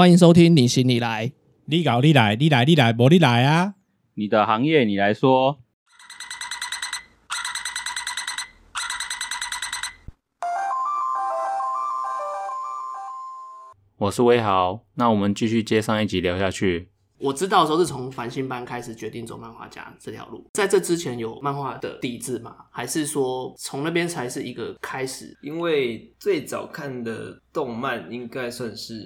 欢迎收听你行你来。你搞你来，你来你来，我你来啊！你的行业你来说。我是威豪，那我们继续接上一集聊下去。我知道的时候是从繁星班开始决定走漫画家这条路，在这之前有漫画的底子吗？还是说从那边才是一个开始？因为最早看的动漫应该算是《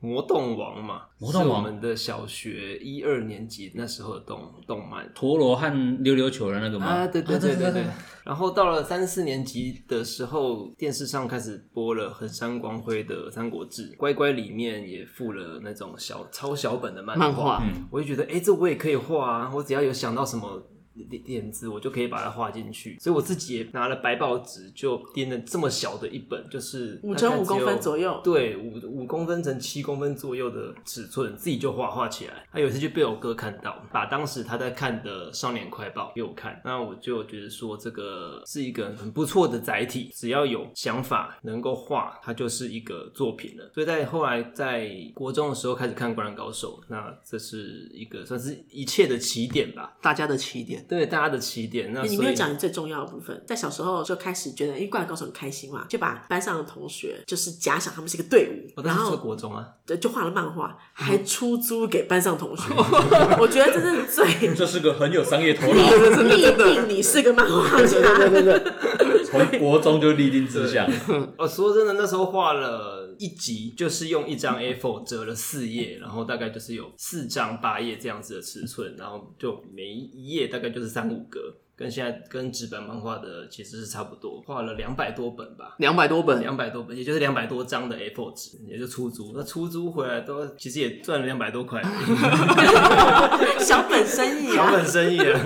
魔动王》嘛，魔动王是我们的小学一二年级那时候的动动漫。陀螺和溜溜球的那个吗？啊，对对对对对对。然后到了三四年级的时候，电视上开始播了横山光辉的《三国志》，乖乖里面也附了那种小超小本的漫漫画我就觉得，哎、这我也可以画啊！我只要有想到什么点点子，我就可以把它画进去。所以我自己也拿了白报纸，就编了这么小的一本，就是五乘五公分左右对，五五公分乘七公分左右的尺寸，自己就画画起来。他有一次就被我哥看到，把当时他在看的《少年快报》给我看，那我就觉得说这个是一个很不错的载体，只要有想法能够画，它就是一个作品了。所以在后来在国中的时候开始看《灌篮高手》，那这是一个算是一切的起点吧，大家的起点。对大家的起点。那你没有讲你最重要的部分，在小时候就开始觉得，因为灌篮高手很开心嘛，就把班上的同学就是假想他们是一个队伍，然我当时是后国中啊，对就画了漫画，还出租给班上同学。我觉得这是最 这是个很有商业头脑，立定你是个漫画家。对对对从国中就立定志向。我说真的，那时候画了一集，就是用一张 A4 折了四页，然后大概就是有四张八页这样子的尺寸，然后就每一页大概就是三五格，跟现在跟纸本漫画的其实是差不多，画了两百多本吧。两百多本，两百多本，也就是两百多张的 A4 纸，也就出租。那出租回来都其实也赚了两百多块，小本生意啊，小本生意啊。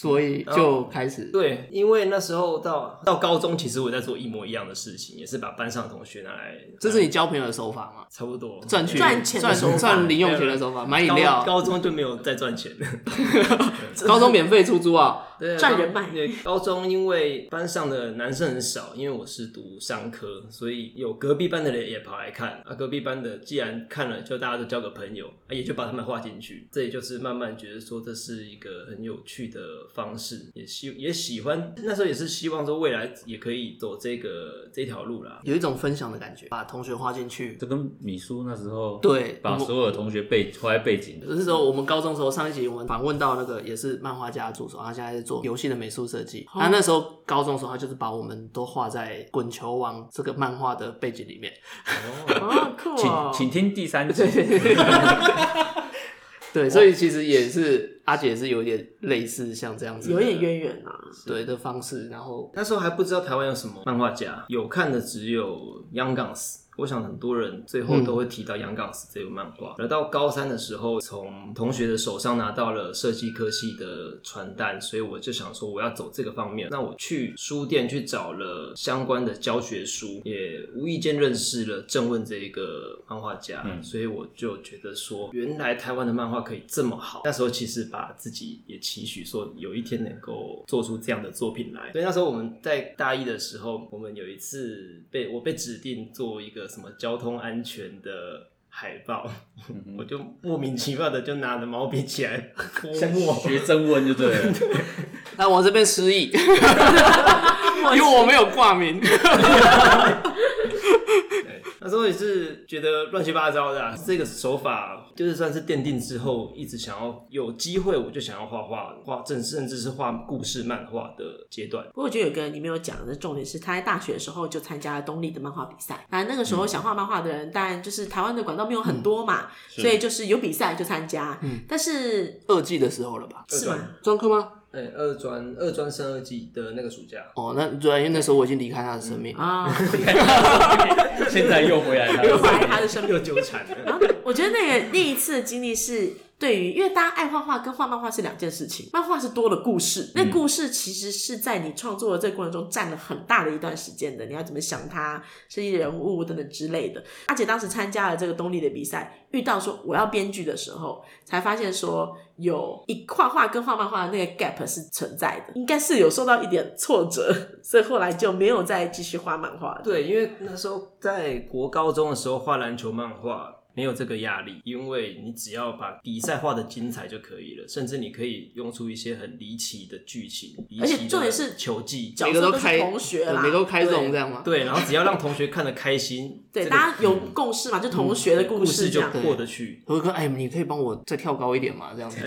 所以就开始。对，因为那时候到到高中，其实我在做一模一样的事情，也是把班上的同学拿来，这是你交朋友的手法吗？差不多赚钱赚钱赚赚零用钱的手法，买饮料高，高中就没有再赚钱了。高中免费出租啊。对啊赚人脉对，高中因为班上的男生很少，因为我是读商科，所以有隔壁班的人也跑来看。啊，隔壁班的既然看了，就大家都交个朋友，啊，也就把他们画进去。这也就是慢慢觉得说这是一个很有趣的方式，也希也喜欢。那时候也是希望说未来也可以走这个这条路啦。有一种分享的感觉，把同学画进去。这跟米叔那时候对把所有的同学背画在背景，那时候我们高中的时候，上一集我们访问到那个也是漫画家的助手，他现在在做游戏的美术设计。他那时候高中的时候，他就是把我们都画在《滚球王》这个漫画的背景里面。哦，酷请哦。请听第三集。对，所以其实也是阿姐也是有点类似像这样子，有点渊源啊，对的方式，然后那时候还不知道台湾有什么漫画家，有看的只有 Young Guns。我想很多人最后都会提到《Young Guns》这个漫画。而到高三的时候，从同学的手上拿到了设计科系的传单，所以我就想说我要走这个方面。那我去书店去找了相关的教学书，也无意间认识了郑问这一个漫画家，所以我就觉得说，原来台湾的漫画可以这么好。那时候其实把自己也期许说，有一天能够做出这样的作品来。所以那时候我们在大一的时候，我们有一次被我被指定做一个什么交通安全的海报，我就莫名其妙的就拿着毛笔起来 泼墨。学征文就对了，那我这边失忆，因为我没有挂名。对，那时候也是觉得乱七八糟的、啊，这个手法就是算是奠定之后，一直想要有机会我就想要画画，画甚甚至是画故事漫画的阶段。不过我觉得有个你没有讲的重点是，他在大学的时候就参加了东立的漫画比赛。那那个时候想画漫画的人，当然就是台湾的管道没有很多嘛，所以就是有比赛就参加。嗯但是二季的时候了吧？是吗？专科吗？哎、二专二专升二技的那个暑假，哦，那主要，因为那时候我已经离开他的生命。啊，现在又回来了又回来他的生命。又纠缠了。然后我觉得那个那一次的经历是对于，因为大家爱画画跟画漫画是两件事情，漫画是多了故事，那故事其实是在你创作的这个过程中占了很大的一段时间的，你要怎么想它，设计人物等等之类的。阿姐当时参加了这个东立的比赛，遇到说我要编剧的时候，才发现说有一画画跟画漫画的那个 gap 是存在的，应该是有受到一点挫折，所以后来就没有再继续画漫画了。对，因为那时候在国高中的时候画篮球漫画。没有这个压力，因为你只要把比赛画的精彩就可以了，甚至你可以用出一些很离奇的剧情，离而且奇的重点是球技，每个都开同学啦每个都开这种对这样吗？对，然后只要让同学看得开心，对，这个大家有共识嘛，就同学的故事这样。过得去。我说，哎，你可以帮我再跳高一点嘛？这样子，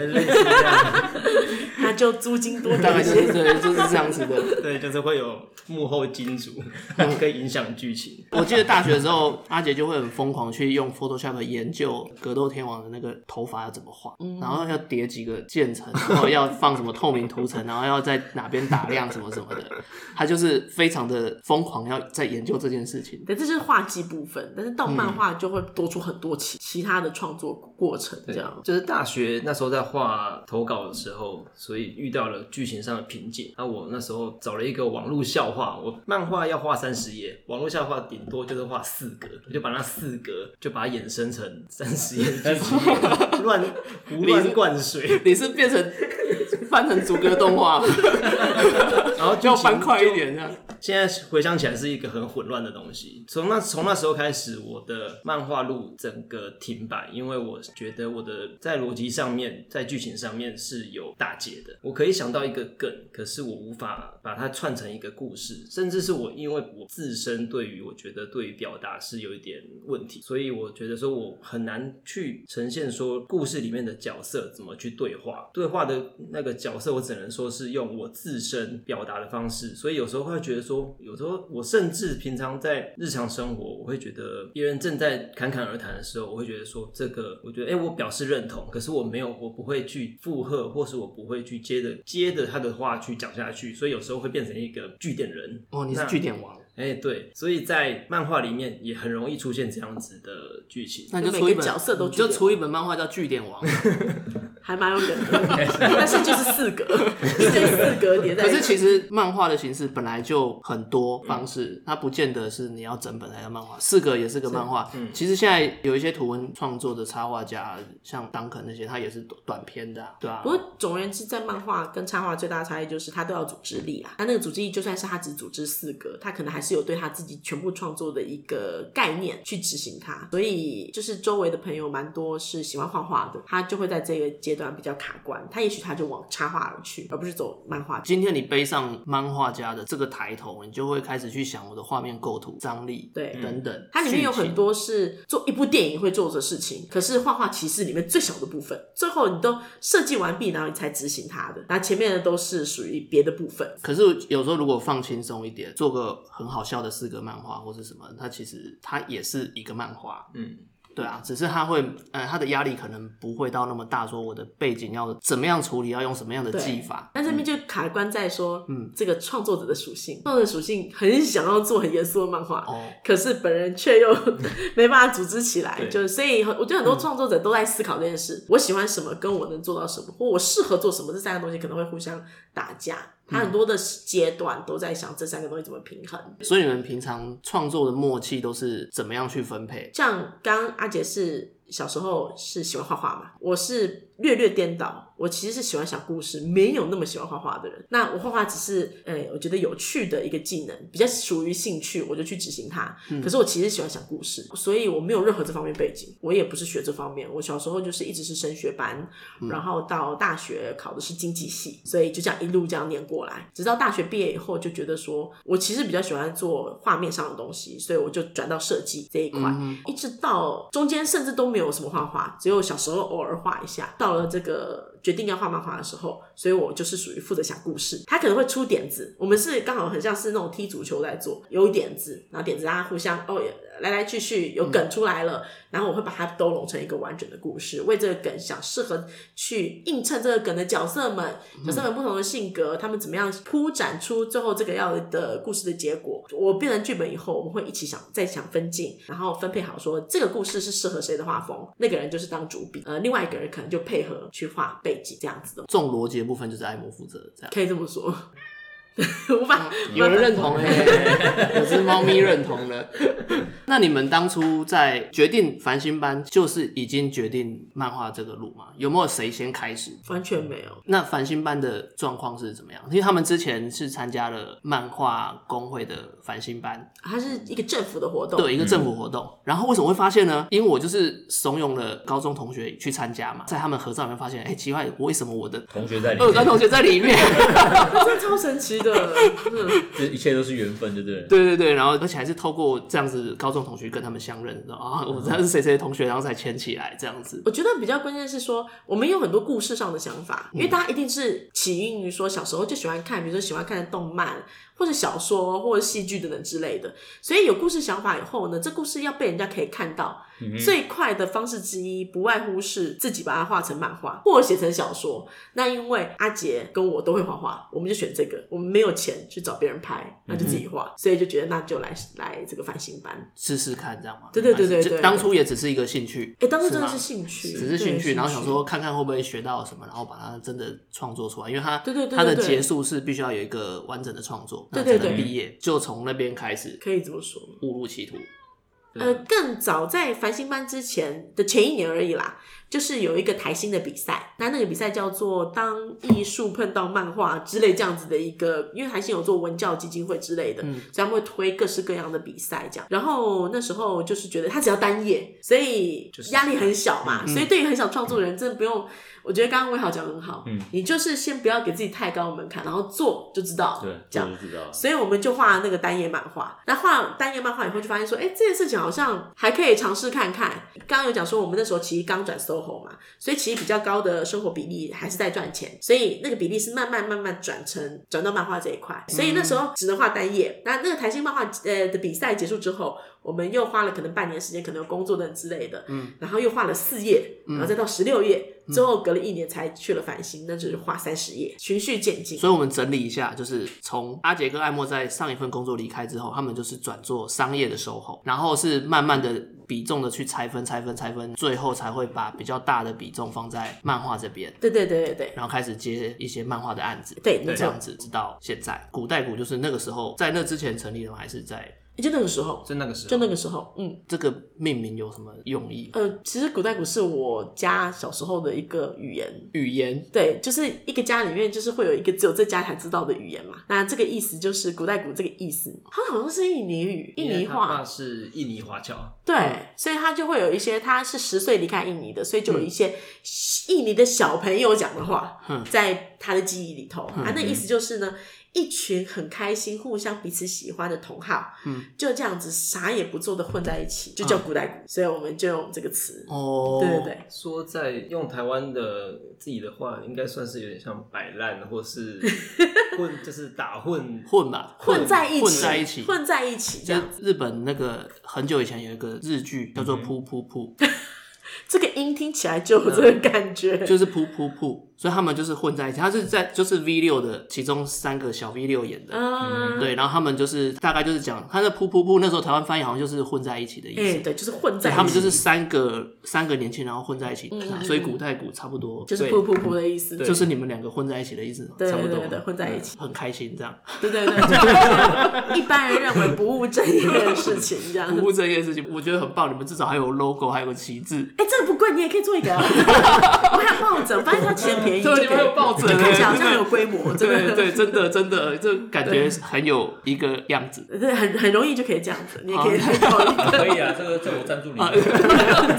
那就租金多大概是对，就是这样子的。对，就是会有幕后金主，可以影响剧情。我记得大学的时候，阿杰就会很疯狂去用 Photoshop 研究格斗天王的那个头发要怎么画，然后要叠几个渐层，然后要放什么透明涂层，然后要在哪边打亮什么什么的。他就是非常的疯狂，要在研究这件事情。对，这就是画技部分，但是到漫画就会多出很多其其他的创作过程，这样。就是大学那时候在画投稿的时候，所以遇到了剧情上的瓶颈。那我那时候找了一个网络笑话，我漫画要画三十页，网络笑话顶多就是画四格，我就把那四格就把它衍生成三十页的剧情，乱胡乱灌水，你是变成翻成逐格动画吗，然后就要翻快一点这样。现在回想起来是一个很混乱的东西。从那从那时候开始，我的漫画路整个停摆，因为我觉得我的在逻辑上面，在剧情上面是有打结的。我可以想到一个梗，可是我无法把它串成一个故事，甚至是我因为我自身对于我觉得对于表达是有一点问题，所以我觉得说我很难去呈现说故事里面的角色怎么去对话，对话的那个角色，我只能说是用我自身表达的方式，所以有时候会觉得说，有时候我甚至平常在日常生活，我会觉得别人正在侃侃而谈的时候，我会觉得说这个，我觉得哎、诶我表示认同，可是我没有，我不会去附和，或是我不会去接着接着他的话去讲下去，所以有时候会变成一个据点人。哦，你是据点王，哎、对，所以在漫画里面也很容易出现这样子的剧情。那你就出一本角色都就出一本漫画叫《据点王》。还蛮有梗的，但是就是四格，这四格叠在。可是其实漫画的形式本来就很多方式，它不见得是你要整本来的漫画，四格也是个漫画。嗯其实现在有一些图文创作的插画家，像当肯那些，他也是短短篇的、啊，对啊不。过总而言之，在漫画跟插画最大的差异就是它都要组织力啊。他那个组织力，就算是他只组织四格，他可能还是有对他自己全部创作的一个概念去执行它。所以就是周围的朋友蛮多是喜欢画画的，他就会在这个阶段比较卡关，他也许他就往插画而去，而不是走漫画。今天你背上漫画家的这个抬头，你就会开始去想我的画面构图、张力，对等等。它里面有很多是做一部电影会做的事情，可是画画其实里面最小的部分，最后你都设计完毕，然后你才执行它的，那前面的都是属于别的部分。可是有时候如果放轻松一点，做个很好笑的四格漫画或是什么，它其实它也是一个漫画。嗯，对啊，只是它会，呃，它的压力可能不会到那么大，说我的背景要怎么样处理，要用什么样的技法。但这边就卡关在说，嗯，这个创作者的属性，创作者属性很想要做很严肃的漫画，哦，可是本人却又 没办法组织起来，对就所以我觉得很多创作者都在思考这件事：我喜欢什么，跟我能做到什么，或我适合做什么，这三个东西可能会互相打架。他很多的阶段都在想这三个东西怎么平衡。所以你们平常创作的默契都是怎么样去分配？像刚刚阿杰是小时候是喜欢画画嘛，我是略略颠倒，我其实是喜欢讲故事，没有那么喜欢画画的人。那我画画只是，呃、我觉得有趣的一个技能，比较属于兴趣，我就去执行它。可是我其实喜欢讲故事，所以我没有任何这方面背景，我也不是学这方面。我小时候就是一直是升学班，然后到大学考的是经济系，所以就这样一路这样念过来，直到大学毕业以后，就觉得说我其实比较喜欢做画面上的东西，所以我就转到设计这一块，一直到中间甚至都没有没有什么画画，只有小时候偶尔画一下。到了这个决定要画漫画的时候，所以我就是属于负责想故事，他可能会出点子，我们是刚好很像是那种踢足球在做，有点子，然后点子大家互相哦来来去去有梗出来了，然后我会把它都拢成一个完整的故事，为这个梗想适合去映衬这个梗的角色们，角色们不同的性格，他们怎么样铺展出最后这个要的故事的结果。我变成剧本以后，我们会一起想再想分镜，然后分配好说这个故事是适合谁的画风，那个人就是当主笔，呃，另外一个人可能就配合去画背景这样子的，这种逻辑的部分就是艾摩负责，这样可以这么说。无法有人认同哎、有只猫咪认同了。那你们当初在决定繁星班，就是已经决定漫画这个路吗？有没有谁先开始？完全没有。那繁星班的状况是怎么样？因为他们之前是参加了漫画工会的繁星班，它是一个政府的活动，对一个政府活动。然后为什么会发现呢？因为我就是怂恿了高中同学去参加嘛，在他们合照里面发现，哎、奇怪，为什么我的同学在里面，二专同学在里面？真的超神奇的。嗯 这一切都是缘分，对不对？对对对，然后而且还是透过这样子高中同学跟他们相认，知道啊，我知道是谁谁的同学，然后才牵起来这样子。我觉得比较关键是说，我们有很多故事上的想法，因为大家一定是起因于说小时候就喜欢看，比如说喜欢看的动漫。或者小说或者戏剧等等之类的，所以有故事想法以后呢，这故事要被人家可以看到，最快的方式之一不外乎是自己把它画成漫画或者写成小说。那因为阿杰跟我都会画画，我们就选这个。我们没有钱去找别人拍，那就自己画，所以就觉得那就来来这个繁星班。试试看，这样吗？对对对对对当初也只是一个兴趣，哎、当初真的是兴趣，只是兴趣，然后想说看看会不会学到什么，然后把它真的创作出来，因为它对对对对它的结束是必须要有一个完整的创作，对对对毕业，就从那边开始可以这么说。误入歧途。呃，更早在繁星班之前的前一年而已啦，就是有一个台新的比赛，那那个比赛叫做“当艺术碰到漫画”之类这样子的一个，因为台新有做文教基金会之类的，嗯所以他们会推各式各样的比赛这样。然后那时候就是觉得他只要单页，所以压力很小嘛，所以对于很小创作人真的不用。我觉得刚刚魏豪讲的很好，嗯你就是先不要给自己太高的门槛，然后做就知道，对，这样。所以我们就画那个单页漫画。那画单页漫画以后，就发现说，哎、这件事情好像还可以尝试看看。刚刚有讲说，我们那时候其实刚转 SOHO 嘛，所以其实比较高的生活比例还是在赚钱，所以那个比例是慢慢慢慢转成转到漫画这一块。所以那时候只能画单页。那那个台新漫画呃的比赛结束之后，我们又花了可能半年时间，可能有工作等之类的，嗯，然后又画了四页，然后再到十六页。之后隔了一年才去了繁星，那就是画三十页，循序渐进。所以我们整理一下，就是从阿杰跟艾莫在上一份工作离开之后，他们就是转做商业的售后，然后是慢慢的比重的去拆分、拆分、拆分，最后才会把比较大的比重放在漫画这边，对对对对对然后开始接一些漫画的案子。对，没错这样，子直到现在，古代股就是那个时候，在那之前成立的吗？还是在就那个时候，就那个时候，就那个时候，嗯，这个命名有什么用意？呃，其实古代鼓是我家小时候的一个语言。语言？对，就是一个家里面，就是会有一个只有这家才知道的语言嘛。那这个意思就是古代鼓这个意思，它好像是印尼语、印尼话，是印尼华侨，对，所以他就会有一些，他是十岁离开印尼的，所以就有一些印尼的小朋友讲的话，在他的记忆里头、啊。那意思就是呢，一群很开心、互相彼此喜欢的同好，嗯，就这样子啥也不做的混在一起，就叫古代鼓。所以我们就用这个词。哦，对对对，说在用台湾的自己的话，应该算是有点像摆烂，或是 混，就是打混。混吧，混在一起，混在一起，混在一起，这就样日本那个很久以前有一个日剧叫做《噗噗噗》，这个音听起来就有这个感觉。就是噗噗噗，所以他们就是混在一起。他是在就是 V 六的其中三个小 V 六演的，嗯，对，然后他们就是大概就是讲他的噗噗噗，那时候台湾翻译好像就是混在一起的意哎、思。对，就是混在，一起，他们就是三个三个年轻人，然后混在一起，所以古代古差不多，就是噗噗噗的意思，对就是你们两个混在一起的意思，对差不多对对对，混在一起，很开心这样。对对对，一般人认为不务正业的事情，这样。不务正业的事情，我觉得很棒。你们至少还有 logo，还有个旗帜。哎、这个不贵，你也可以做一个、啊。我还有抱枕，发现它其实便宜，就可以对你们还有抱枕就看起来好像很有规模，真的。对对，真的真的，这感觉很有一个样子。对，很很容易就可以这样子，你也可以搞一个。可以啊，这个这我赞助你。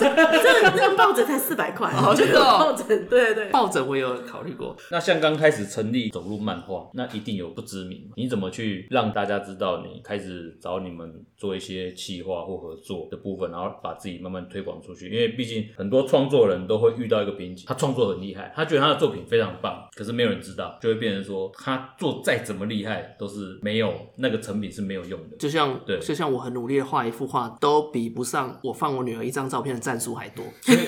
这个这个抱枕才四百块，哦真的哦 抱枕，对对对。抱枕我有考虑过，那像刚开始成立走入漫画，那一定有不知名，你怎么去让大家知道你开始找你们做一些企划或合作的部分，然后把自己慢慢推广出去？因为毕竟很多创作人都会遇到一个瓶颈，他创作很厉害，他觉得他的作品非常棒，可是没有人知道，就会变成说他做再怎么厉害都是没有那个成品是没有用的。就像对就像我很努力的画一幅画，都比不上我放我女儿一张照片的赞数还多。所以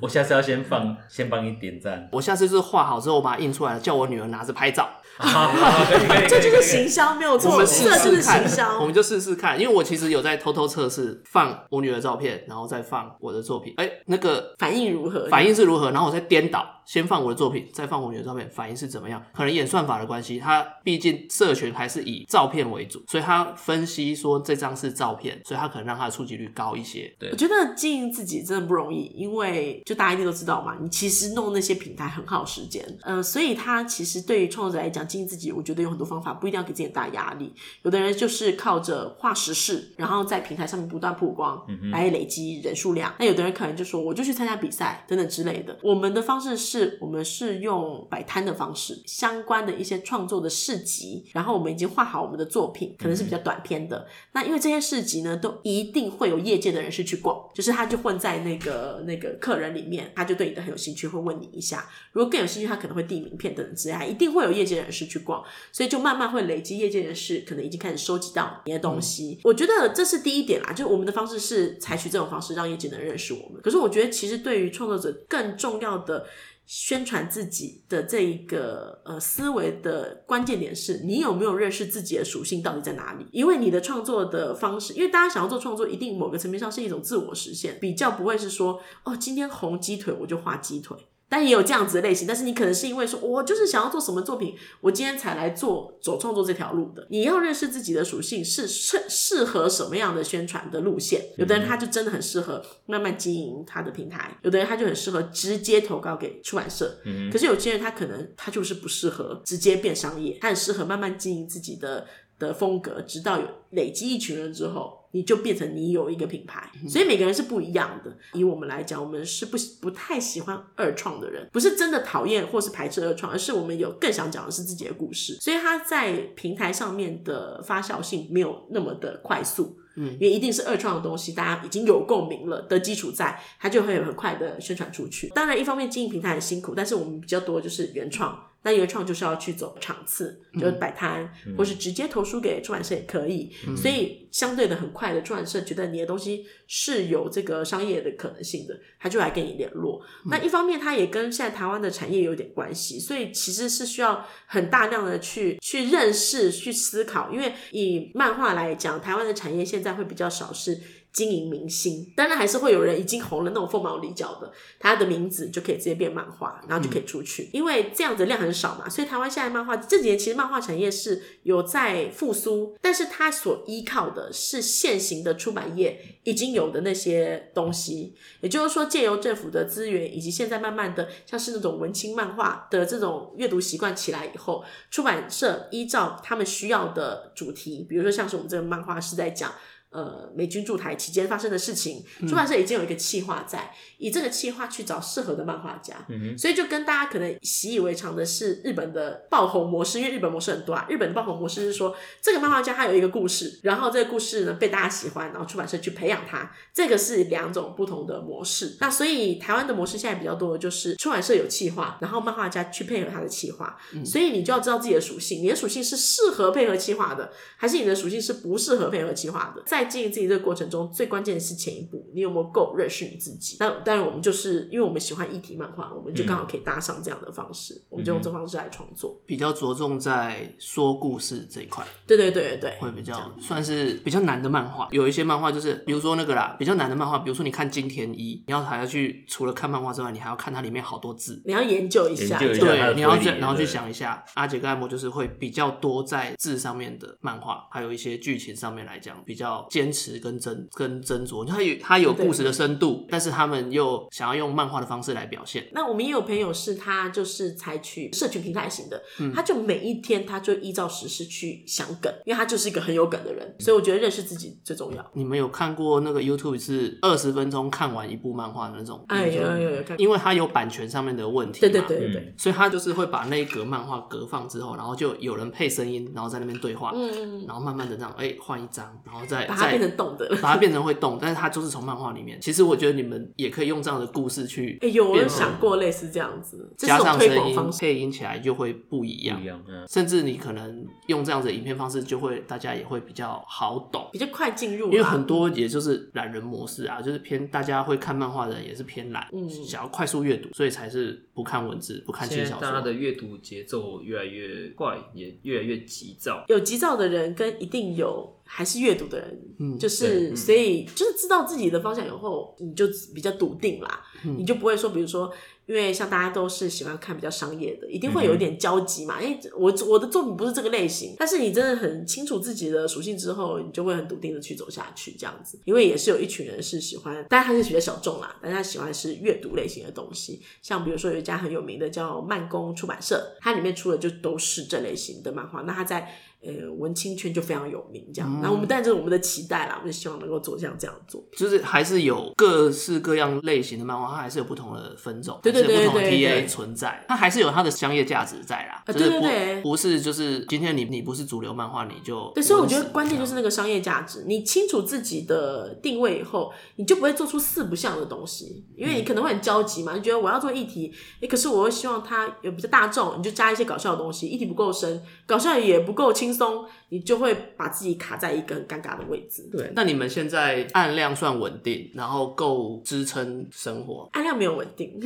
我下次要先放，先帮你点赞。我下次就是画好之后，我把它印出来，叫我女儿拿着拍照。好好好，可以可以，这就是行销，没有错，我们试这就是试看行，销。我们就试试看。因为我其实有在偷偷测试，放我女儿照片，然后再放我的作品。哎、那个反应如何？反应是如何？然后我再颠倒，先放我的作品，再放我女儿的照片，反应是怎么样？可能演算法的关系，它毕竟社群还是以照片为主，所以它分析说这张是照片，所以它可能让它的触及率高一些。对我觉得经营自己真的不容易，因为就大家一定都知道嘛，你其实弄那些平台很耗时间，呃，所以他其实对于创作者来讲，经营自己，我觉得有很多方法，不一定要给自己很大压力。有的人就是靠着画时事，然后在平台上面不断曝光，来累积人数量。那有的人可能就说，我就去参加比赛等等之类的。我们的方式是我们是用摆摊的方式，相关的一些创作的市集，然后我们已经画好我们的作品，可能是比较短篇的。那因为这些市集呢，都一定会有业界的人士去逛，就是他就混在那个那个客人里面，他就对你的很有兴趣，会问你一下。如果更有兴趣，他可能会递名片等等之类，一定会有业界人士去逛，所以就慢慢会累积业界人士可能已经开始收集到你的东西。我觉得这是第一点啦，就是我们的方式是采取这种方式让业界能认识我们。可是我觉得其实对于创作者更重要的。宣传自己的这一个呃思维的关键点是你有没有认识自己的属性到底在哪里？因为你的创作的方式，因为大家想要做创作，一定某个层面上是一种自我实现，比较不会是说哦，今天红鸡腿我就画鸡腿。但也有这样子的类型，但是你可能是因为说，我就是想要做什么作品，我今天才来做走创作这条路的。你要认识自己的属性，是适适合什么样的宣传的路线。有的人他就真的很适合慢慢经营他的平台，有的人他就很适合直接投稿给出版社。可是有些人他可能他就是不适合直接变商业，他很适合慢慢经营自己的的风格，直到有累积一群人之后。你就变成你有一个品牌，所以每个人是不一样的。以我们来讲，我们是不不太喜欢二创的人，不是真的讨厌或是排斥二创，而是我们有更想讲的是自己的故事，所以它在平台上面的发酵性没有那么的快速。嗯，因为一定是二创的东西，大家已经有共鸣了的基础在，它就会很快的宣传出去。当然，一方面经营平台很辛苦，但是我们比较多就是原创。那原创就是要去走场次，就是摆摊，或是直接投书给出版社也可以。所以相对的很快的，出版社觉得你的东西是有这个商业的可能性的，他就来跟你联络。那一方面，它也跟现在台湾的产业有点关系，所以其实是需要很大量的去去认识、去思考。因为以漫画来讲，台湾的产业现在会比较少是。经营明星，当然还是会有人已经红了那种凤毛麟角的，他的名字就可以直接变漫画，然后就可以出去，因为这样子量很少嘛。所以台湾现在漫画这几年其实漫画产业是有在复苏，但是它所依靠的是现行的出版业已经有的那些东西，也就是说借由政府的资源，以及现在慢慢的像是那种文青漫画的这种阅读习惯起来以后，出版社依照他们需要的主题，比如说像是我们这个漫画是在讲。呃，美军驻台期间发生的事情，出版社已经有一个企划在，以这个企划去找适合的漫画家，所以就跟大家可能习以为常的是日本的爆红模式，因为日本模式很多啊。日本的爆红模式是说，这个漫画家他有一个故事，然后这个故事呢被大家喜欢，然后出版社去培养他，这个是两种不同的模式。那所以台湾的模式现在比较多的就是出版社有企划，然后漫画家去配合他的企划，所以你就要知道自己的属性，你的属性是适合配合企划的，还是你的属性是不适合配合企划的？在经营自己这个过程中，最关键的是前一步，你有没有够认识你自己？那当然，我们就是因为我们喜欢议题漫画，我们就刚好可以搭上这样的方式，我们就用这方式来创作。比较着重在说故事这一块，对对对对对，会比较算是比较难的漫画。有一些漫画就是，比如说那个啦，比较难的漫画，比如说你看金田一，你要还要去除了看漫画之外，你还要看它里面好多字。你要研究一下，一下对，你要推理这然后去想一下，阿杰跟艾莫就是会比较多在字上面的漫画，还有一些剧情上面来讲比较坚持跟斟跟斟酌，他有他有故事的深度，但是他们又想要用漫画的方式来表现。那我们也有朋友是他就是采取社群平台型的，嗯他就每一天他就依照时事去想梗，因为他就是一个很有梗的人，所以我觉得认识自己最重要。你们有看过那个 YouTube 是二十分钟看完一部漫画的那种？哎，有有有因为它有版权上面的问题，对对对。对对，所以他就是会把那一格漫画隔放之后，然后就有人配声音，然后在那边对话，嗯，然后慢慢的这样，哎、换一张，然后再把它变成动的。把它变成会动，但是它就是从漫画里面。其实我觉得你们也可以用这样的故事去哎、有我有想过类似这样子，加上声音。配音起来就会不一样不一。样，嗯，甚至你可能用这样子的影片方式，就会大家也会比较好懂。比较快进入啦，因为很多也就是懒人模式啊，就是偏大家会看漫画的人也是偏懒，嗯想要快速阅读，所以才是不看文字、不看轻小现在大家的说。阅读节奏越来越快，也越来越急躁。有急躁的人跟一定有还是阅读的人，嗯就是所以就是知道自己的方向以后，你就比较笃定啦，嗯你就不会说，比如说。因为像大家都是喜欢看比较商业的，一定会有一点交集嘛。因为我我的作品不是这个类型，但是你真的很清楚自己的属性之后，你就会很笃定的去走下去这样子。因为也是有一群人是喜欢，当然他是比较小众啦，但是他喜欢是阅读类型的东西。像比如说有一家很有名的叫慢工出版社，它里面出的就都是这类型的漫画。那它在呃文青圈就非常有名，这样。那、我们当然这是我们的期待啦，我们就希望能够做像这样做。就是还是有各式各样类型的漫画，它还是有不同的分种，对对还是有不同的对对 TA 存在，它还是有它的商业价值在啦。啊就是不对对对不是就是今天你你不是主流漫画，你就对，所以我觉得关键就是那个商业价值。你清楚自己的定位以后，你就不会做出四不像的东西，因为你可能会很焦急嘛，你觉得我要做议题，诶，可是我又希望它有比较大众，你就加一些搞笑的东西，议题不够深，搞笑也不够轻松，你就会把自己卡在一个很尴尬的位置。对。那你们现在按量算稳定，然后够支撑生活，按量没有稳定，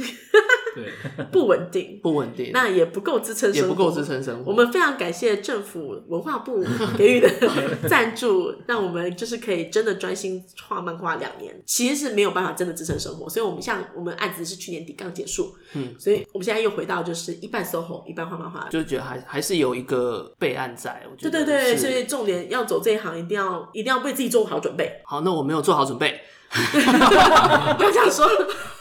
对，不稳定，不稳定，那也不够支撑生活，也不够支撑生活。我们非常感谢政府文化部 给予的 赞助，让我们就是可以真的专心画漫画两年，其实是没有办法真的支撑生活。所以，我们像我们案子是去年底刚结束，嗯，所以我们现在又回到就是一半 SOHO，一半画漫画。就觉得还还是有一个备案在，我觉得对对对，所以重点要走这一行，一定要一定要为自己做好准备。好，那我没有做好准备，不要这样说，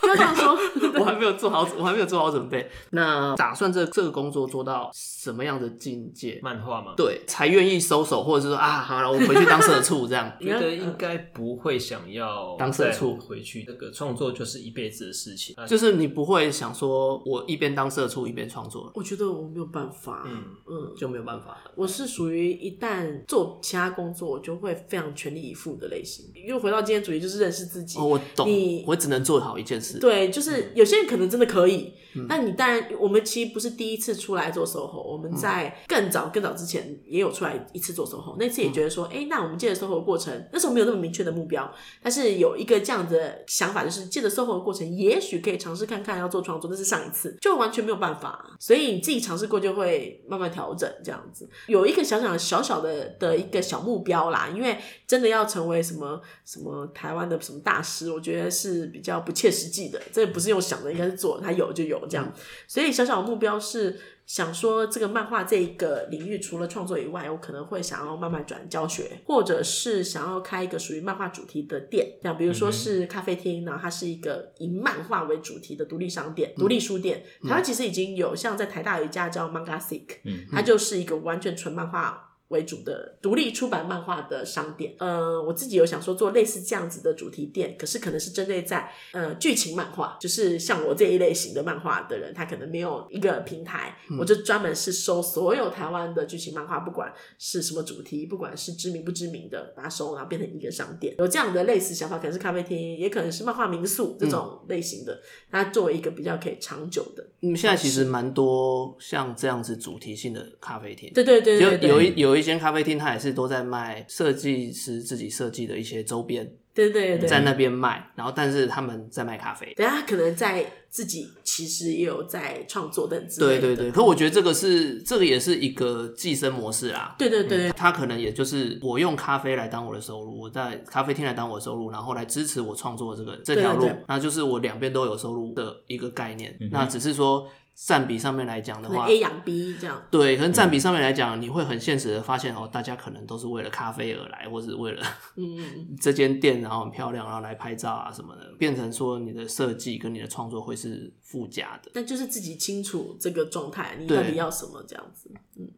不要这样说。我还没有做好，我还没有做好准备。那打算这这个工作做到什么样的境界？漫画吗，对，才愿意收手，或者是说啊，好了，我回去当社畜这样。觉得应该不会想要当社畜回去。那个创作就是一辈子的事情，啊就是你不会想说，我一边当社畜一边创作，我觉得我没有办法，嗯嗯，就没有办法了。我是属于一旦做其他工作，我就会非常全力以赴的类型。又回到今天主题，就是认识自己。哦，我懂你，我只能做好一件事。对，就是有些人可能真的可以，嗯。但你当然，我们其实不是第一次出来做 SOHO，我嗯。们在更早更早之前也有出来一次做 SOHO，那次也觉得说，哎、那我们借着 SOHO 的过程，那时候没有那么明确的目标，但是有一个这样的想法，就是借着 SOHO 的过程，也许可以尝试看看要做创作，那是上一次就完全没有办法，所以你自己尝试过就会慢慢调整这样子，有一个小小小小的的一个小目标啦，因为真的要成为什么什么台湾的什么大师，我觉得是比较不切实际的，这不是用想的，应该是做，他有就有这样。所以小小的目标是想说，这个漫画这个领域除了创作以外，我可能会想要慢慢转教学，或者是想要开一个属于漫画主题的店，像比如说是咖啡厅，然后它是一个以漫画为主题的独立商店、独立书店。台湾其实已经有，像在台大有一家叫 Manga Sick，嗯它就是一个完全纯漫画。为主的独立出版漫画的商店，呃，我自己有想说做类似这样子的主题店，可是可能是针对在呃剧情漫画，就是像我这一类型的漫画的人，他可能没有一个平台，我就专门是收所有台湾的剧情漫画，不管是什么主题，不管是知名不知名的，把它收，然后变成一个商店。有这样的类似想法，可能是咖啡厅，也可能是漫画民宿这种类型的，它作为一个比较可以长久的。嗯，现在其实蛮多像这样子主题性的咖啡厅。对对对对对，有有一有一间咖啡厅，它也是都在卖设计师自己设计的一些周边，对对对，在那边卖，然后但是他们在卖咖啡。等下他可能在自己其实也有在创作等之类的。对对对，可我觉得这个是这个也是一个寄生模式啦。对对对他可能也就是我用咖啡来当我的收入，我在咖啡厅来当我的收入，然后来支持我创作这个这条路对对对，那就是我两边都有收入的一个概念。那只是说占比上面来讲的话 A 养 B 这样。对，可能占比上面来讲，你会很现实的发现哦，大家可能都是为了咖啡而来，或是为了嗯 这间店，然后很漂亮，然后来拍照啊什么的，变成说你的设计跟你的创作会是附加的。但就是自己清楚这个状态，你到底要什么这样子。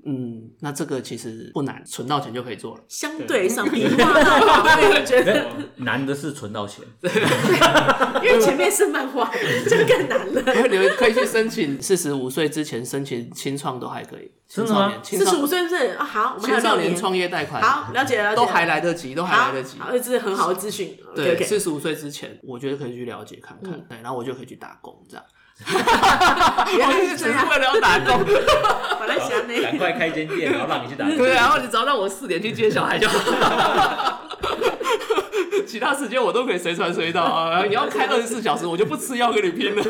嗯，那这个其实不难，存到钱就可以做了。相对上比画漫画，我觉得，难的是存到钱。因为前面是漫画，就更难了。因为你们可以去申请，四十五岁之前申请清创都还可以。真的吗青少年四十五岁是？好，我们青少年。创业贷款，好，了解了解，都还来得及，都还来得及。好，这是很好的资讯。对，四十五岁之前，我觉得可以去了解看看，嗯对，然后我就可以去打工，这样。原来是只这样。是为了要打工，本来想你，赶快开一间店，然后让你去打工。对，然后你只要让我四点去接小孩就好。其他时间我都可以随传随到啊！你要开二十四小时，我就不吃药跟你拼了。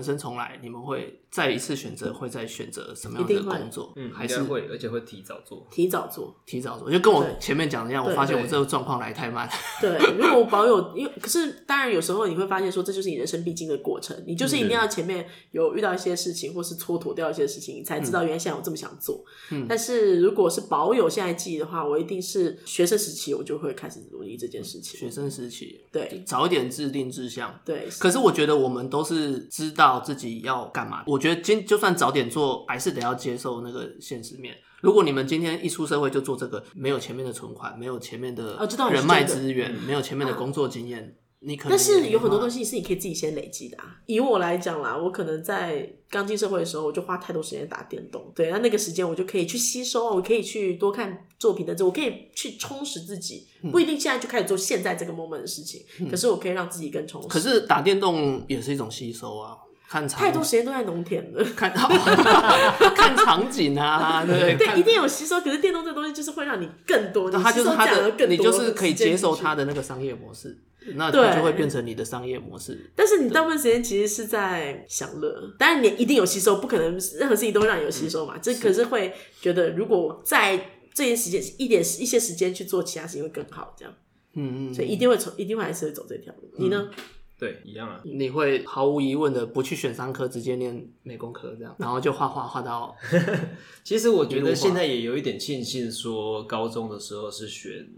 人生重来，你们会再一次选择，会再选择什么样的工作？嗯，还是会，而且会提早做。提早做。提早做？就跟我前面讲的一样，我发现我这个状况来太慢。对，如果我保有，因为可是当然有时候你会发现说，这就是你人生必经的过程，你就是一定要前面有遇到一些事情，或是蹉跎掉一些事情，你才知道原来现在我这么想做。嗯但是如果是保有现在记忆的话，我一定是学生时期我就会开始努力这件事情。学生时期对早一点制定志向，对，可是我觉得我们都是知道自己要干嘛。我觉得今就算早点做，还是得要接受那个现实面。如果你们今天一出社会就做这个，没有前面的存款，没有前面的人脉资源，没有前面的工作经验，你可能但是有很多东西，是你可以自己先累积的、啊。以我来讲啦，我可能在刚进社会的时候，我就花太多时间打电动。对，那那个时间我就可以去吸收，我可以去多看作品的这，我可以去充实自己，嗯不一定现在就开始做现在这个 moment 的事情，可是我可以让自己更充实。可是打电动也是一种吸收啊，看场太多时间都在农田了。看 看场景啊，对不对？对，一定有吸收，可是电动这个东西就是会让你更多，你它就是它吸收这样而的，你更多就是可以接受它。的那个商业模式，那就会变成你的商业模式。但是你大部分时间其实是在享乐，当然你一定有吸收，不可能任何事情都会让你有吸收嘛。这可是会觉得，如果在这些时间一点一些时间去做其他事情会更好，这样，嗯嗯，所以一定会从一定会还是会走这条路。你呢？对，一样啊。你会毫无疑问的不去选商科，直接念美工科这样，然后就画画画到 其实我觉得现在也有一点庆幸，说高中的时候是选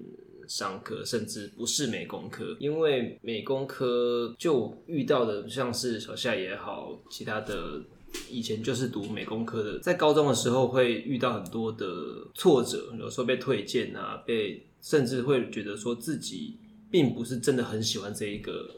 商科，甚至不是美工科，因为美工科就遇到的像是小夏也好，其他的。以前就是读美工科的，在高中的时候会遇到很多的挫折，有时候被推荐啊，被甚至会觉得说自己并不是真的很喜欢这一个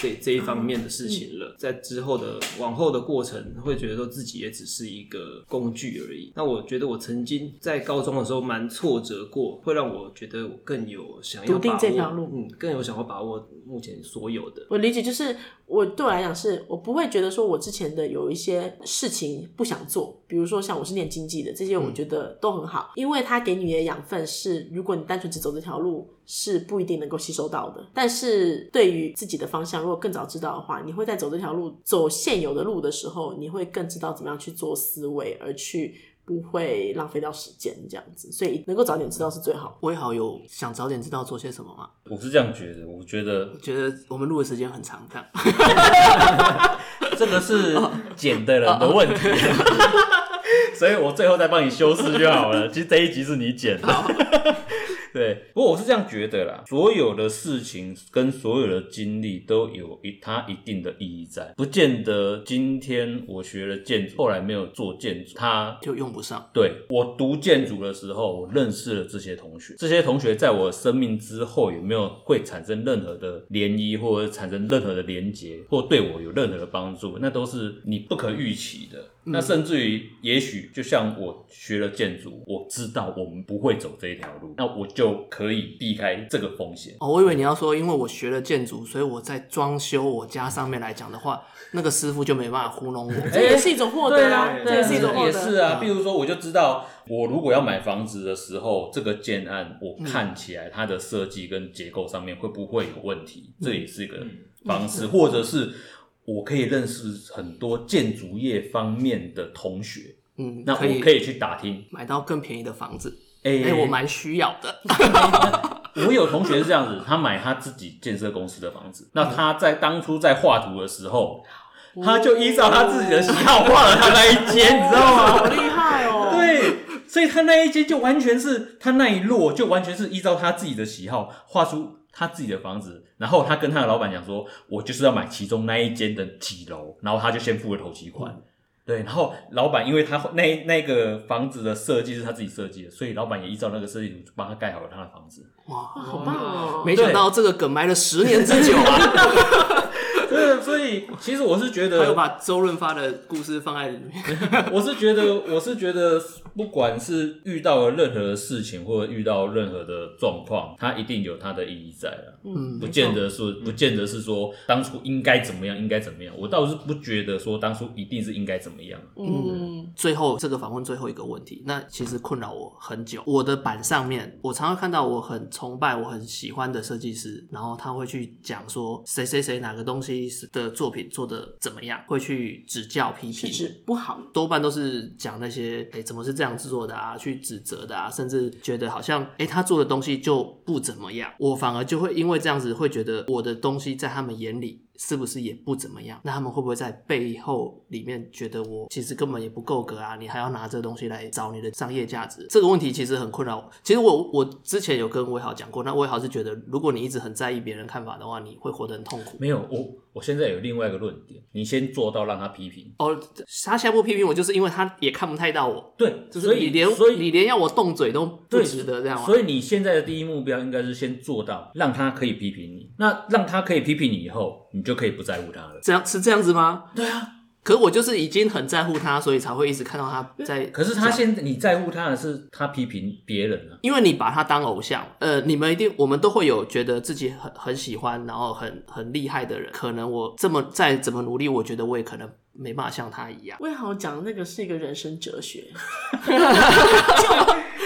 这这一方面的事情了。在之后的往后的过程，会觉得说自己也只是一个工具而已。那我觉得我曾经在高中的时候蛮挫折过，会让我觉得我更有想要笃定把握这条路嗯，更有想要把握目前所有的。我理解就是，我对我来讲是，我不会觉得说我之前的有一些事情不想做，比如说像我是念经济的，这些我觉得都很好，因为它给你的养分是，如果你单纯只走这条路，是不一定能够吸收到的。但是对于自己的方向，如果更早知道的话，你会在走这条路、走现有的路的时候，你会更知道怎么样去做思维，而去不会浪费掉时间这样子。所以能够早点知道是最好我也好有想早点知道做些什么吗？我是这样觉得，我觉得我觉得我们录的时间很长，这样 这个是剪的人的问题，所以我最后再帮你修饰就好了。其实这一集是你剪的。对，不过我是这样觉得啦，所有的事情跟所有的经历都有一它一定的意义在，不见得今天我学了建筑，后来没有做建筑，它就用不上。对我读建筑的时候，我认识了这些同学，这些同学在我生命之后有没有会产生任何的涟漪，或者产生任何的连结，或对我有任何的帮助，那都是你不可预期的。那甚至于，也许就像我学了建筑，我知道我们不会走这一条路，那我就可以避开这个风险。哦，我以为你要说，因为我学了建筑，所以我在装修我家上面来讲的话，那个师傅就没办法糊弄我。这也是一种获得啊，这也是一种获得。也是啊。比如说，我就知道，我如果要买房子的时候，这个建案我看起来它的设计跟结构上面会不会有问题，这也是一个方式，或者是我可以认识很多建筑业方面的同学，嗯，那我可以去打听。买到更便宜的房子。哎、哎、我蛮需要的。我有同学是这样子，他买他自己建设公司的房子，那他在当初在画图的时候，他就依照他自己的喜好画了他那一间，你知道吗？好厉害哦！，对，所以他那一间就完全是他那一摞就完全是依照他自己的喜好画出他自己的房子，然后他跟他的老板讲说，我就是要买其中那一间的几楼，然后他就先付了头期款。对，然后老板因为他那那个房子的设计是他自己设计的，所以老板也依照那个设计图帮他盖好了他的房子。哇，好棒哦！没想到这个梗埋了十年之久啊！对，所以其实我是觉还有得，把周润发的故事放在里面。我是觉得，我是觉得，不管是遇到了任何的事情，或者遇到任何的状况，它一定有它的意义在啊。嗯，不见得是，不见得是说当初应该怎么样，应该怎么样。我倒是不觉得说当初一定是应该怎么样。嗯，最后这个访问最后一个问题，那其实困扰我很久。我的板上面，我常常看到我很崇拜、我很喜欢的设计师，然后他会去讲说谁谁谁哪个东西是的作品做的怎么样，会去指教批是评。指不好。多半都是讲那些诶、怎么是这样制作的啊，去指责的啊，甚至觉得好像诶、他做的东西就不怎么样，我反而就会因为这样子会觉得我的东西在他们眼里是不是也不怎么样？那他们会不会在背后里面觉得我其实根本也不够格啊？你还要拿这东西来找你的商业价值？这个问题其实很困扰我。其实我我之前有跟威豪讲过，那威豪是觉得如果你一直很在意别人看法的话，你会活得很痛苦。没有，我我现在有另外一个论点，你先做到让他批评。哦，他现在不批评我，就是因为他也看不太到我。对，就是所以你连所以你连要我动嘴都不值得这样吗？所以你现在的第一目标应该是先做到让他可以批评你。那让他可以批评你以后，你就可以不在乎他了。这样是这样子吗？对啊，可是我就是已经很在乎他，所以才会一直看到他在。可是他现在你在乎他的是他批评别人啊。因为你把他当偶像，呃，你们一定，我们都会有觉得自己很很喜欢，然后很很厉害的人。可能我这么再怎么努力，我觉得我也可能没办法像他一样。魏豪讲的那个是一个人生哲学，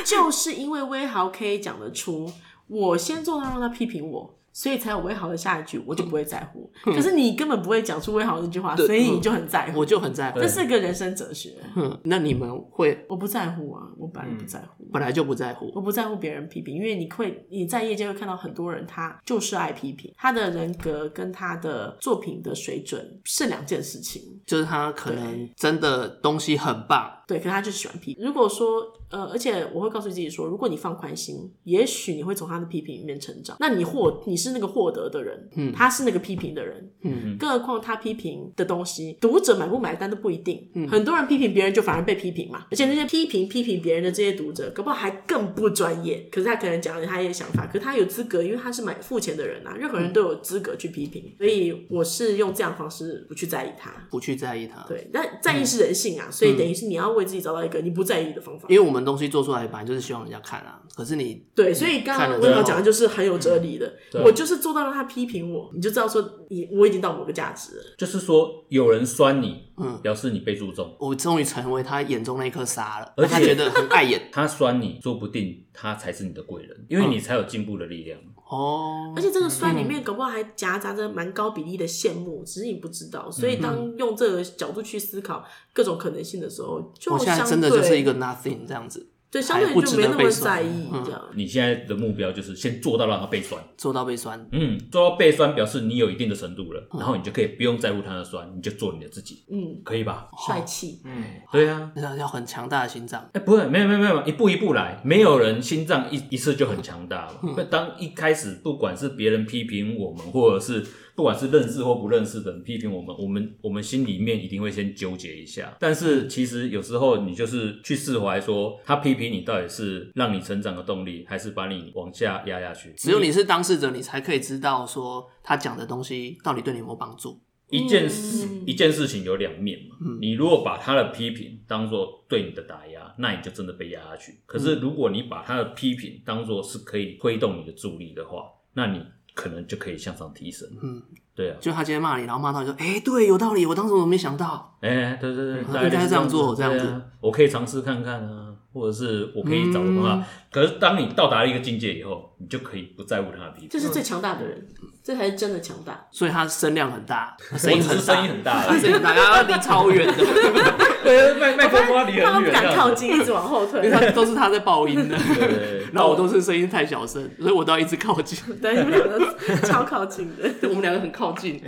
就就是因为威豪可以讲得出，我先做到让他批评我。所以才有威豪的下一句，我就不会在乎。可是你根本不会讲出威豪那句话，所以你就很在乎。我就很在乎这。是个人生哲学。哼，那你们会我不在乎啊，我本来不在乎。本来就不在乎，我不在乎别人批评，因为你会你在业界会看到很多人，他就是爱批评，他的人格跟他的作品的水准是两件事情。就是他可能真的东西很棒，对，可是他就是喜欢批评。如果说呃，而且我会告诉自己说，如果你放宽心，也许你会从他的批评里面成长。那你获你是那个获得的人，嗯，他是那个批评的人，嗯，更何况他批评的东西，读者买不买单都不一定。嗯，很多人批评别人就反而被批评嘛，而且那些批评批评别人的这些读者，搞不好还更不专业。可是他可能讲了他一些想法，可是他有资格，因为他是买付钱的人啊，任何人都有资格去批评。所以我是用这样的方式不去在意他。不去在意他。对，但在意是人性啊，所以等于是你要为自己找到一个你不在意的方法。因为我们东西做出来本来就是希望人家看啊，可是你对，所以刚刚我要讲的就是很有哲理的。对我就是做到让他批评我，你就知道说你我已经到某个价值了。就是说，有人酸你，嗯表示你被注重；我终于成为他眼中那颗沙了，而且他觉得很碍眼 他酸你，说不定他才是你的贵人，因为你才有进步的力量。哦而。且这个酸里面搞不好还夹杂着蛮高比例的羡慕，只是你不知道。所以当用这个角度去思考各种可能性的时候，就我现在相真的就是对一个 nothing 这样子，对相对就没那么在意嗯这样。你现在的目标就是先做到让他背酸，做到背酸。嗯，做到背酸表示你有一定的程度了，然后你就可以不用在乎他的酸，你就做你的自己，嗯，可以吧？帅气。嗯对啊，要要很强大的心脏，哎、不会，没有没有没有，一步一步来，没有人心脏一一次就很强大了。那、当一开始，不管是别人批评我们，或者是不管是认识或不认识的人批评我们，我们我们心里面一定会先纠结一下。但是其实有时候你就是去释怀，说他批评你到底是让你成长的动力，还是把你往下压下去？只有你是当事者，你才可以知道说他讲的东西到底对你有没有帮助。一件事、一件事情有两面嘛。你如果把他的批评当做对你的打压，那你就真的被压下去。可是如果你把他的批评当做是可以推动你的助力的话，那你可能就可以向上提升。嗯，对啊，就他今天骂你，然后骂到你说，哎、对，有道理，我当时怎么没想到？哎、对对对，嗯大概就是应该这样做这样子啊我可以尝试看看啊。或者是我可以找的方法。可是当你到达一个境界以后，你就可以不在乎他的批评。这是最强大的人，这才是真的强大。所以他声量很大，声音很大，声音很大他 声音很大，他离超远的，对，麦麦克风他们不很远，敢靠近，一直往后退因为退。他都是他在爆音的，对。然后我都是声音太小声，所以我都要一直靠近。对，你们两个超靠近的。我们两个很靠近，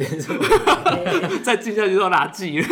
再近下去都拉近了。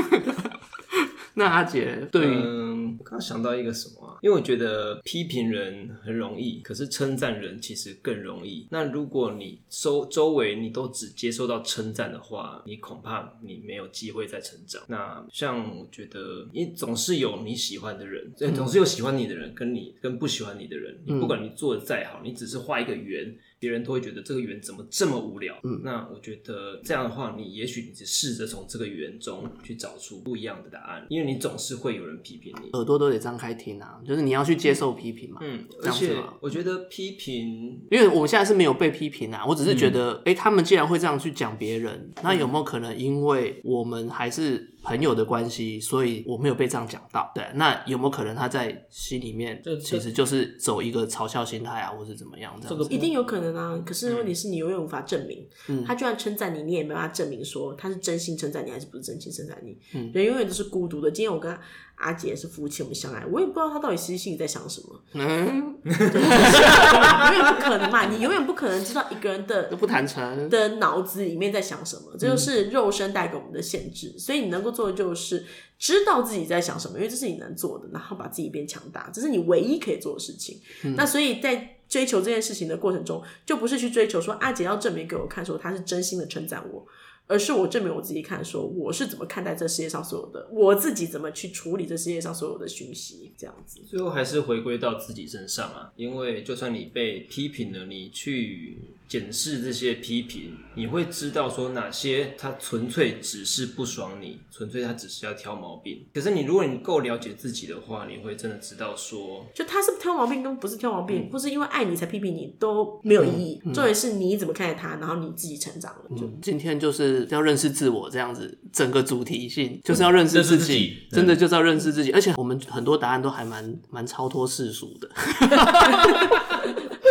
那阿杰对于嗯，我刚刚想到一个什么啊？因为我觉得批评人很容易，可是称赞人其实更容易。那如果你周周围你都只接受到称赞的话，你恐怕你没有机会再成长。那像我觉得，你总是有你喜欢的人，对，总是有喜欢你的人，跟你跟不喜欢你的人。你不管你做的再好，你只是画一个圆。别人都会觉得这个圆怎么这么无聊？嗯，那我觉得这样的话，你也许你只试着从这个圆中去找出不一样的答案，因为你总是会有人批评你。耳朵都得张开听啊，就是你要去接受批评嘛。嗯，这而且我觉得批评，因为我们现在是没有被批评啊，我只是觉得，哎、他们既然会这样去讲别人，那有没有可能因为我们还是朋友的关系，所以我没有被这样讲到？对，那有没有可能他在心里面这其实就是走一个嘲笑心态啊，或是怎么样这样？一定有可能啊，可是问题是你永远无法证明。他就算称赞你，你也没办法证明说他是真心称赞你，还是不是真心称赞你。人永远都是孤独的。今天我跟阿杰是夫妻，我们相爱，我也不知道他到底实际心里在想什么。嗯，永远不可能嘛，你永远不可能知道一个人的都不坦诚。的脑子里面在想什么，这就是肉身带给我们的限制。所以你能够做的就是知道自己在想什么，因为这是你能做的，然后把自己变强大，这是你唯一可以做的事情。那所以在追求这件事情的过程中，就不是去追求说阿杰要证明给我看，说他是真心的称赞我。而是我证明我自己看，说我是怎么看待这世界上所有的，我自己怎么去处理这世界上所有的讯息，这样子。最后还是回归到自己身上啊。因为就算你被批评了，你去检视这些批评，你会知道说哪些他纯粹只是不爽你，纯粹他只是要挑毛病。可是你如果你够了解自己的话，你会真的知道说，就他是挑毛病跟不是挑毛病，或是因为爱你才批评你都没有意义。重点是你怎么看待他，然后你自己成长了。就今天就是要认识自我，这样子，整个主题性就是要认识自己，真的就是要认识自己。而且我们很多答案都还蛮蛮超脱世俗的，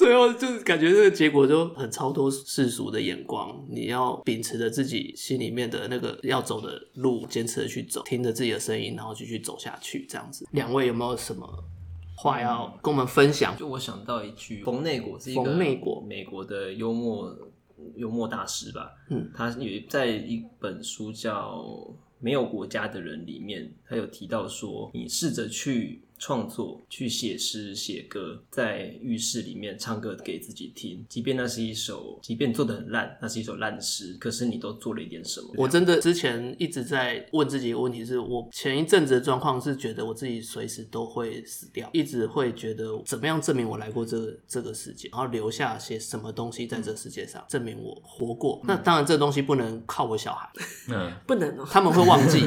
最后就是感觉这个结果就很超脱世俗的眼光。你要秉持着自己心里面的那个要走的路，坚持的去走，听着自己的声音，然后继续走下去。这样子，两位有没有什么话要跟我们分享？就我想到一句，冯内果是一个冯内果美国的幽默幽默大师吧，嗯，他有在一本书叫《没有国家的人》里面，他有提到说，你试着去创作、去写诗、写歌，在浴室里面唱歌给自己听，即便那是一首，即便做的很烂，那是一首烂诗，可是你都做了一点什么。我真的之前一直在问自己一个问题是，我前一阵子的状况是觉得我自己随时都会死掉，一直会觉得怎么样证明我来过这个这个世界，然后留下些什么东西在这个世界上，证明我活过。那当然，这东西不能靠我小孩，嗯，不能哦、他们会忘记。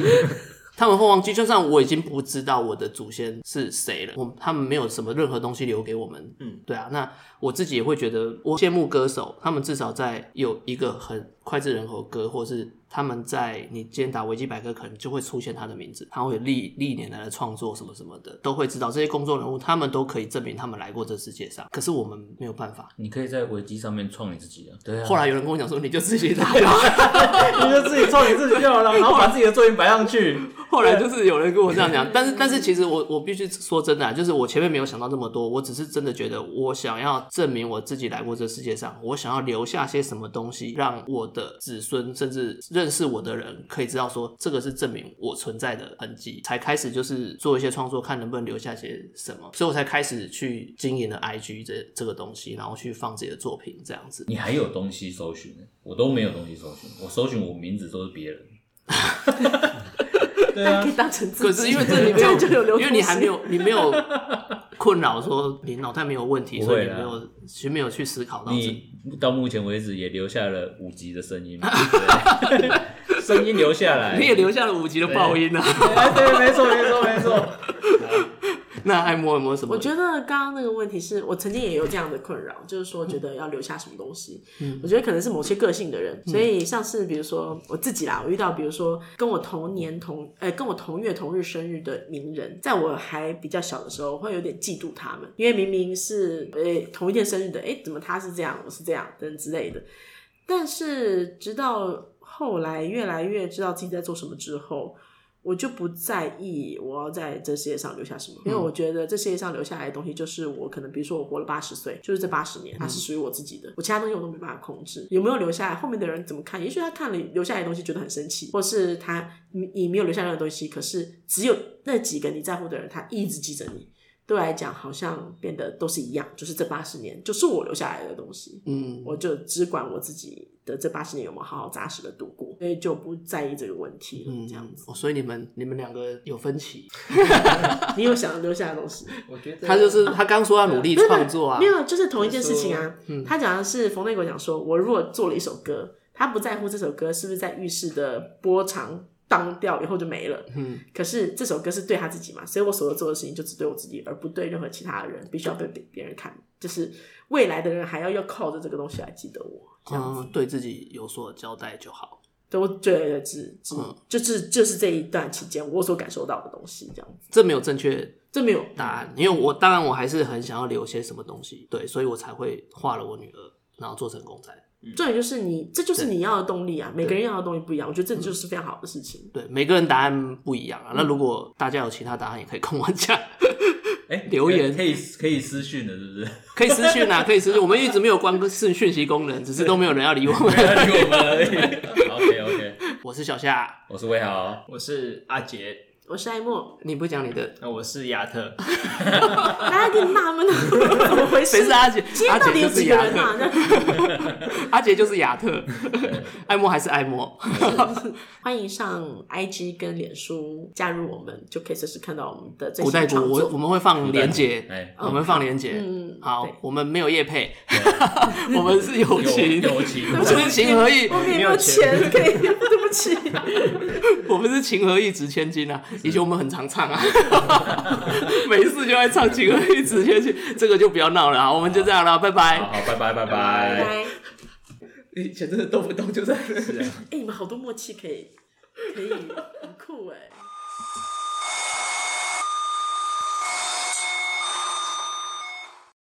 他们会忘记，就算我已经不知道我的祖先是谁了，我他们没有什么任何东西留给我们。嗯，对啊，那我自己也会觉得，我羡慕歌手，他们至少在有一个很脍炙人口歌，或是他们在你今天打维基百科，可能就会出现他的名字，他会历历年来的创作什么什么的，都会知道这些公众人物，他们都可以证明他们来过这世界上，可是我们没有办法。你可以在维基上面创你自己的，对啊。后来有人跟我讲说，你就自己打。你就自己创你自己就好了，然后把自己的作品摆上去。后来就是有人跟我这样讲，但是但是其实我我必须说真的、啊，就是我前面没有想到这么多，我只是真的觉得我想要证明我自己来过这世界上，我想要留下些什么东西，让我的子孙甚至认认识我的人可以知道说这个是证明我存在的痕迹，才开始就是做一些创作，看能不能留下些什么，所以我才开始去经营了 IG 这这个东西，然后去放自己的作品这样子。你还有东西搜寻，我都没有东西搜寻，我搜寻我名字都是别人。对啊可以，当成自己。可是因为这里没有，就有流因为你还没有，你没有困扰说你脑袋没有问题，所以你没有，其实没有去思考到。你到目前为止也留下了五级的声音 声音留下来，你也留下了五级的爆音啊！哎，对，没错，没错，没错。那爱摸一摸什么？我觉得刚刚那个问题是我曾经也有这样的困扰，就是说觉得要留下什么东西。嗯，我觉得可能是某些个性的人，所以像是比如说我自己啦，我遇到比如说跟我同年同呃跟我同月同日生日的名人，在我还比较小的时候，我会有点嫉妒他们，因为明明是呃同一天生日的，哎，怎么他是这样，我是这样等之类的。但是直到后来越来越知道自己在做什么之后。我就不在意我要在这世界上留下什么，因为我觉得这世界上留下来的东西就是我可能，比如说我活了八十岁，就是这八十年它是属于我自己的，我其他东西我都没办法控制，有没有留下来，后面的人怎么看？也许他看了留下来的东西觉得很生气，或是他你你没有留下来的东西，可是只有那几个你在乎的人，他一直记着你。对我来讲，好像变得都是一样，就是这八十年就是我留下来的东西，嗯，我就只管我自己的这八十年有没有好好扎实的度过，所以就不在意这个问题了，这样子。哦，所以你们你们两个有分歧，你有想留下的东西？我觉得他就是他刚说要努力创作啊，没有，就是同一件事情啊。他讲的是冯内国讲说，我如果做了一首歌，他不在乎这首歌是不是在浴室的波长。当掉以后就没了。嗯，可是这首歌是对他自己嘛，所以我所有做的事情就只对我自己，而不对任何其他的人，必须要被别别人看，就是未来的人还要要靠着这个东西来记得我。嗯，对自己有所交代就好。都对，只只就是就是这一段期间我所感受到的东西，这样子。这没有正确，这没有答案，因为我当然我还是很想要留些什么东西，对，所以我才会画了我女儿，然后做成公仔。重点就是你，这就是你要的动力啊！每个人要的东西不一样，我觉得这就是非常好的事情。对，每个人答案不一样啊。那如果大家有其他答案，也可以跟我讲。哎，留言可以可以私讯的，是不是？可以私讯啊，可以私讯。我们一直没有关是讯息功能，只是都没有人要理我们。理我们而已。OK OK，我是小夏，我是魏豪，我是阿杰。我是艾莫，你不讲你的，那我是亚特，大家更纳闷了，怎么回事？谁是阿杰？今天到底有几个人啊？阿杰就是亚特，艾莫还是艾莫？欢迎上 IG 跟脸书加入我们，就可以随时看到我们的古代古，我我们会放连接，我们放连接。嗯，好，我们没有叶配，我们是友情，友情，我们情和义，我们没有钱可以，我们是情何以值千金啊。以前我们很常唱啊，没事就爱唱《情何以值千金，这个就不要闹了啊，我们就这样了，拜拜。好，拜拜，拜拜。以前真的动不动就在。哎，你们好多默契，可以，可以，很酷哎。